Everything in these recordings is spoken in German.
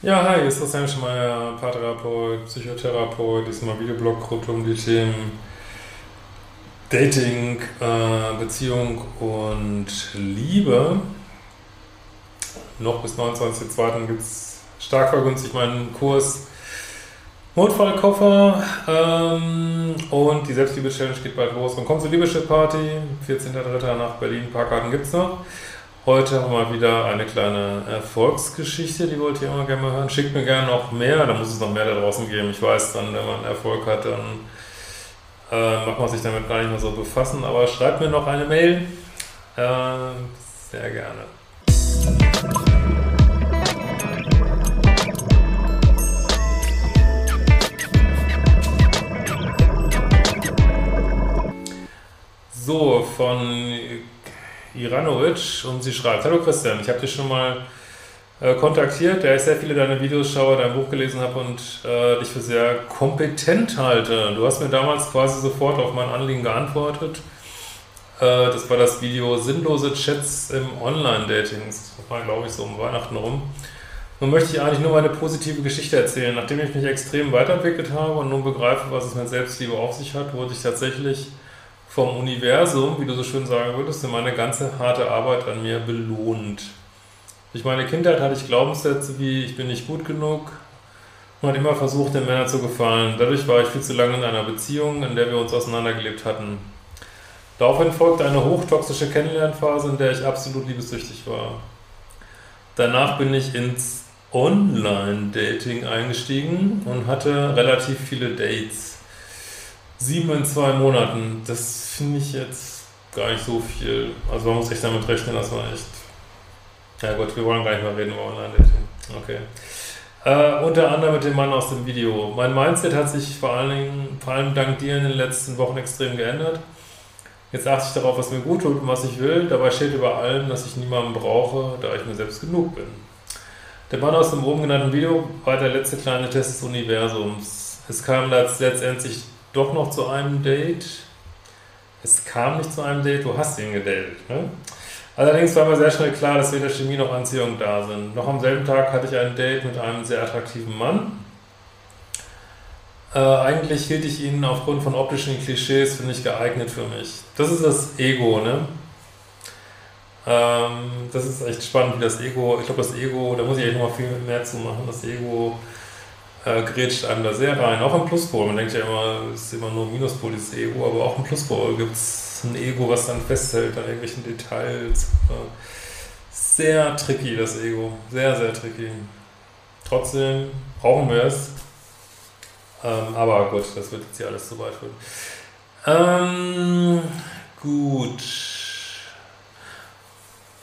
Ja, hi, ist Christian Schmeier, Paartherapeut, Psychotherapeut, diesmal Videoblog rund um die Themen Dating, äh, Beziehung und Liebe. Noch bis 29.02. gibt es stark vergünstigt meinen Kurs Notfallkoffer ähm, und die Selbstliebe-Challenge geht bald los. Und kommt zur Liebeschip-Party, 14.03. nach Berlin, Parkkarten gibt es noch. Heute haben wir wieder eine kleine Erfolgsgeschichte, die wollt ihr immer gerne mal hören. Schickt mir gerne noch mehr, da muss es noch mehr da draußen geben. Ich weiß dann, wenn man Erfolg hat, dann äh, macht man sich damit gar nicht mehr so befassen. Aber schreibt mir noch eine Mail. Äh, sehr gerne. So, von Iranovic und sie schreibt, Hallo Christian, ich habe dich schon mal äh, kontaktiert, da ich sehr viele deiner Videos schaue, dein Buch gelesen habe und äh, dich für sehr kompetent halte. Du hast mir damals quasi sofort auf mein Anliegen geantwortet. Äh, das war das Video Sinnlose Chats im Online-Dating. Das war, glaube ich, so um Weihnachten rum. Nun möchte ich eigentlich nur meine positive Geschichte erzählen. Nachdem ich mich extrem weiterentwickelt habe und nun begreife, was es mit Selbstliebe auf sich hat, wurde ich tatsächlich vom Universum, wie du so schön sagen würdest, in meine ganze harte Arbeit an mir belohnt. Durch meine Kindheit hatte ich Glaubenssätze wie ich bin nicht gut genug und habe immer versucht, den Männern zu gefallen. Dadurch war ich viel zu lange in einer Beziehung, in der wir uns auseinandergelebt hatten. Daraufhin folgte eine hochtoxische Kennenlernphase, in der ich absolut liebessüchtig war. Danach bin ich ins Online-Dating eingestiegen und hatte relativ viele Dates. Sieben in zwei Monaten, das finde ich jetzt gar nicht so viel. Also man muss echt damit rechnen, dass man echt. Ja gut, wir wollen gar nicht mehr reden über Online-Dating. Okay. Äh, unter anderem mit dem Mann aus dem Video. Mein Mindset hat sich vor allen Dingen, vor allem dank dir in den letzten Wochen extrem geändert. Jetzt achte ich darauf, was mir gut tut und was ich will. Dabei steht über allem, dass ich niemanden brauche, da ich mir selbst genug bin. Der Mann aus dem oben genannten Video war der letzte kleine Test des Universums. Es kam letztendlich doch noch zu einem Date. Es kam nicht zu einem Date, du hast ihn gedatet. Ne? Allerdings war mir sehr schnell klar, dass weder Chemie noch Anziehung da sind. Noch am selben Tag hatte ich ein Date mit einem sehr attraktiven Mann. Äh, eigentlich hielt ich ihn aufgrund von optischen Klischees für nicht geeignet für mich. Das ist das Ego, ne? Ähm, das ist echt spannend, wie das Ego, ich glaube, das Ego, da muss ich echt noch mal viel mehr zu machen. Das Ego äh, grätscht einem da sehr rein. Auch im Pluspol. Man denkt ja immer, es ist immer nur ein Minuspol, dieses Ego, aber auch im Pluspol gibt es ein Ego, was dann festhält an irgendwelchen Details. Äh, sehr tricky, das Ego. Sehr, sehr tricky. Trotzdem brauchen wir es. Ähm, aber gut, das wird jetzt hier alles zu weit führen. Ähm, gut.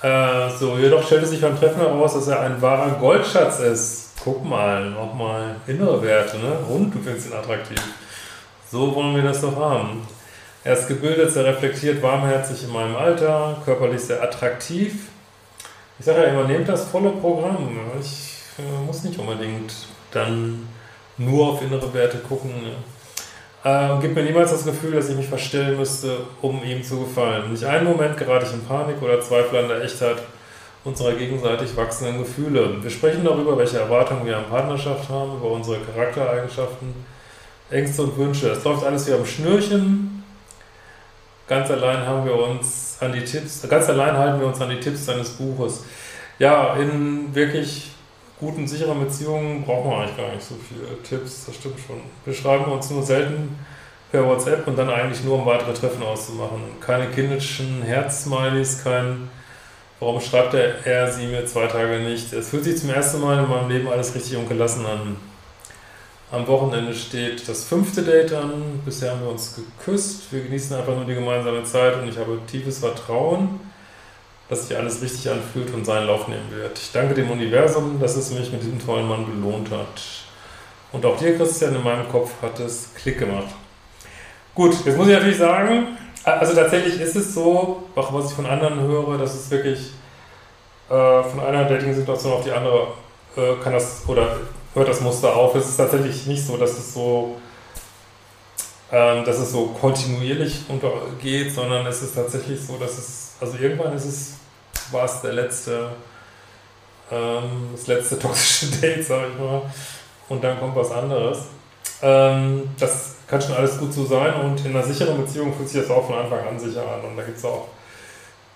Äh, so, jedoch stellte sich beim Treffen heraus, dass er ein wahrer Goldschatz ist guck mal, nochmal innere Werte, ne? Und du findest ihn attraktiv. So wollen wir das doch haben. Er ist gebildet, sehr reflektiert, warmherzig in meinem Alter, körperlich sehr attraktiv. Ich sage ja immer, nehmt das volle Programm. Ich äh, muss nicht unbedingt dann nur auf innere Werte gucken. Ne? Äh, gibt mir niemals das Gefühl, dass ich mich verstellen müsste, um ihm zu gefallen. Nicht einen Moment gerate ich in Panik oder Zweifel an der Echtheit unserer gegenseitig wachsenden Gefühle. Wir sprechen darüber, welche Erwartungen wir an Partnerschaft haben, über unsere Charaktereigenschaften, Ängste und Wünsche. Es läuft alles wie am Schnürchen. Ganz allein haben wir uns an die Tipps, ganz allein halten wir uns an die Tipps seines Buches. Ja, in wirklich guten, sicheren Beziehungen brauchen wir eigentlich gar nicht so viele Tipps, das stimmt schon. Wir schreiben uns nur selten per WhatsApp und dann eigentlich nur, um weitere Treffen auszumachen. Keine kindischen Herzsmileys, kein Warum schreibt er, er sie mir zwei Tage nicht? Es fühlt sich zum ersten Mal in meinem Leben alles richtig und gelassen an. Am Wochenende steht das fünfte Date an. Bisher haben wir uns geküsst. Wir genießen einfach nur die gemeinsame Zeit und ich habe tiefes Vertrauen, dass sich alles richtig anfühlt und seinen Lauf nehmen wird. Ich danke dem Universum, dass es mich mit diesem tollen Mann belohnt hat. Und auch dir, Christian, in meinem Kopf hat es Klick gemacht. Gut, jetzt muss ich natürlich sagen, also tatsächlich ist es so, auch was ich von anderen höre, dass es wirklich äh, von einer Dating-Situation auf die andere äh, kann das oder hört das Muster auf. Es ist tatsächlich nicht so, dass es so, ähm, dass es so kontinuierlich untergeht, sondern es ist tatsächlich so, dass es, also irgendwann ist es, war es der letzte Ähm, das letzte toxische Date, sag ich mal. Und dann kommt was anderes. Ähm, das kann schon alles gut so sein und in einer sicheren Beziehung fühlt sich das auch von Anfang an sicher an. Und da gibt es auch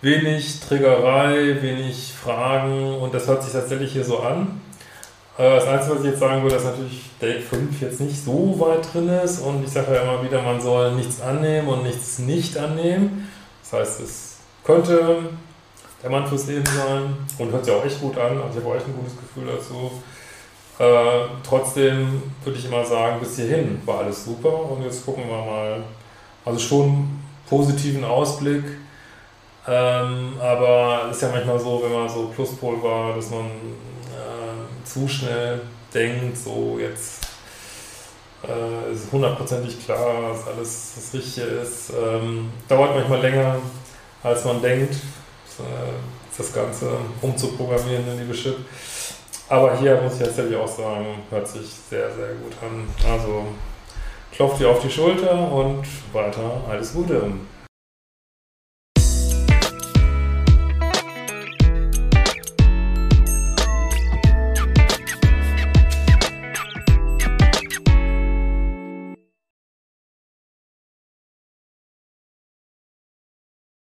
wenig Triggerei, wenig Fragen und das hört sich tatsächlich hier so an. Äh, das Einzige, was ich jetzt sagen würde, ist natürlich Date 5 jetzt nicht so weit drin ist und ich sage ja immer wieder, man soll nichts annehmen und nichts nicht annehmen. Das heißt, es könnte der Mann fürs Leben sein und hört sich auch echt gut an, also ich habe auch echt ein gutes Gefühl dazu. Äh, trotzdem würde ich immer sagen, bis hierhin war alles super und jetzt gucken wir mal. Also schon positiven Ausblick, ähm, aber es ist ja manchmal so, wenn man so Pluspol war, dass man äh, zu schnell denkt, so jetzt äh, ist hundertprozentig klar, dass alles das Richtige ist. Ähm, dauert manchmal länger, als man denkt, das, äh, das Ganze umzuprogrammieren in die Chip. Aber hier muss ich tatsächlich auch sagen, hört sich sehr, sehr gut an. Also klopft dir auf die Schulter und weiter alles Gute.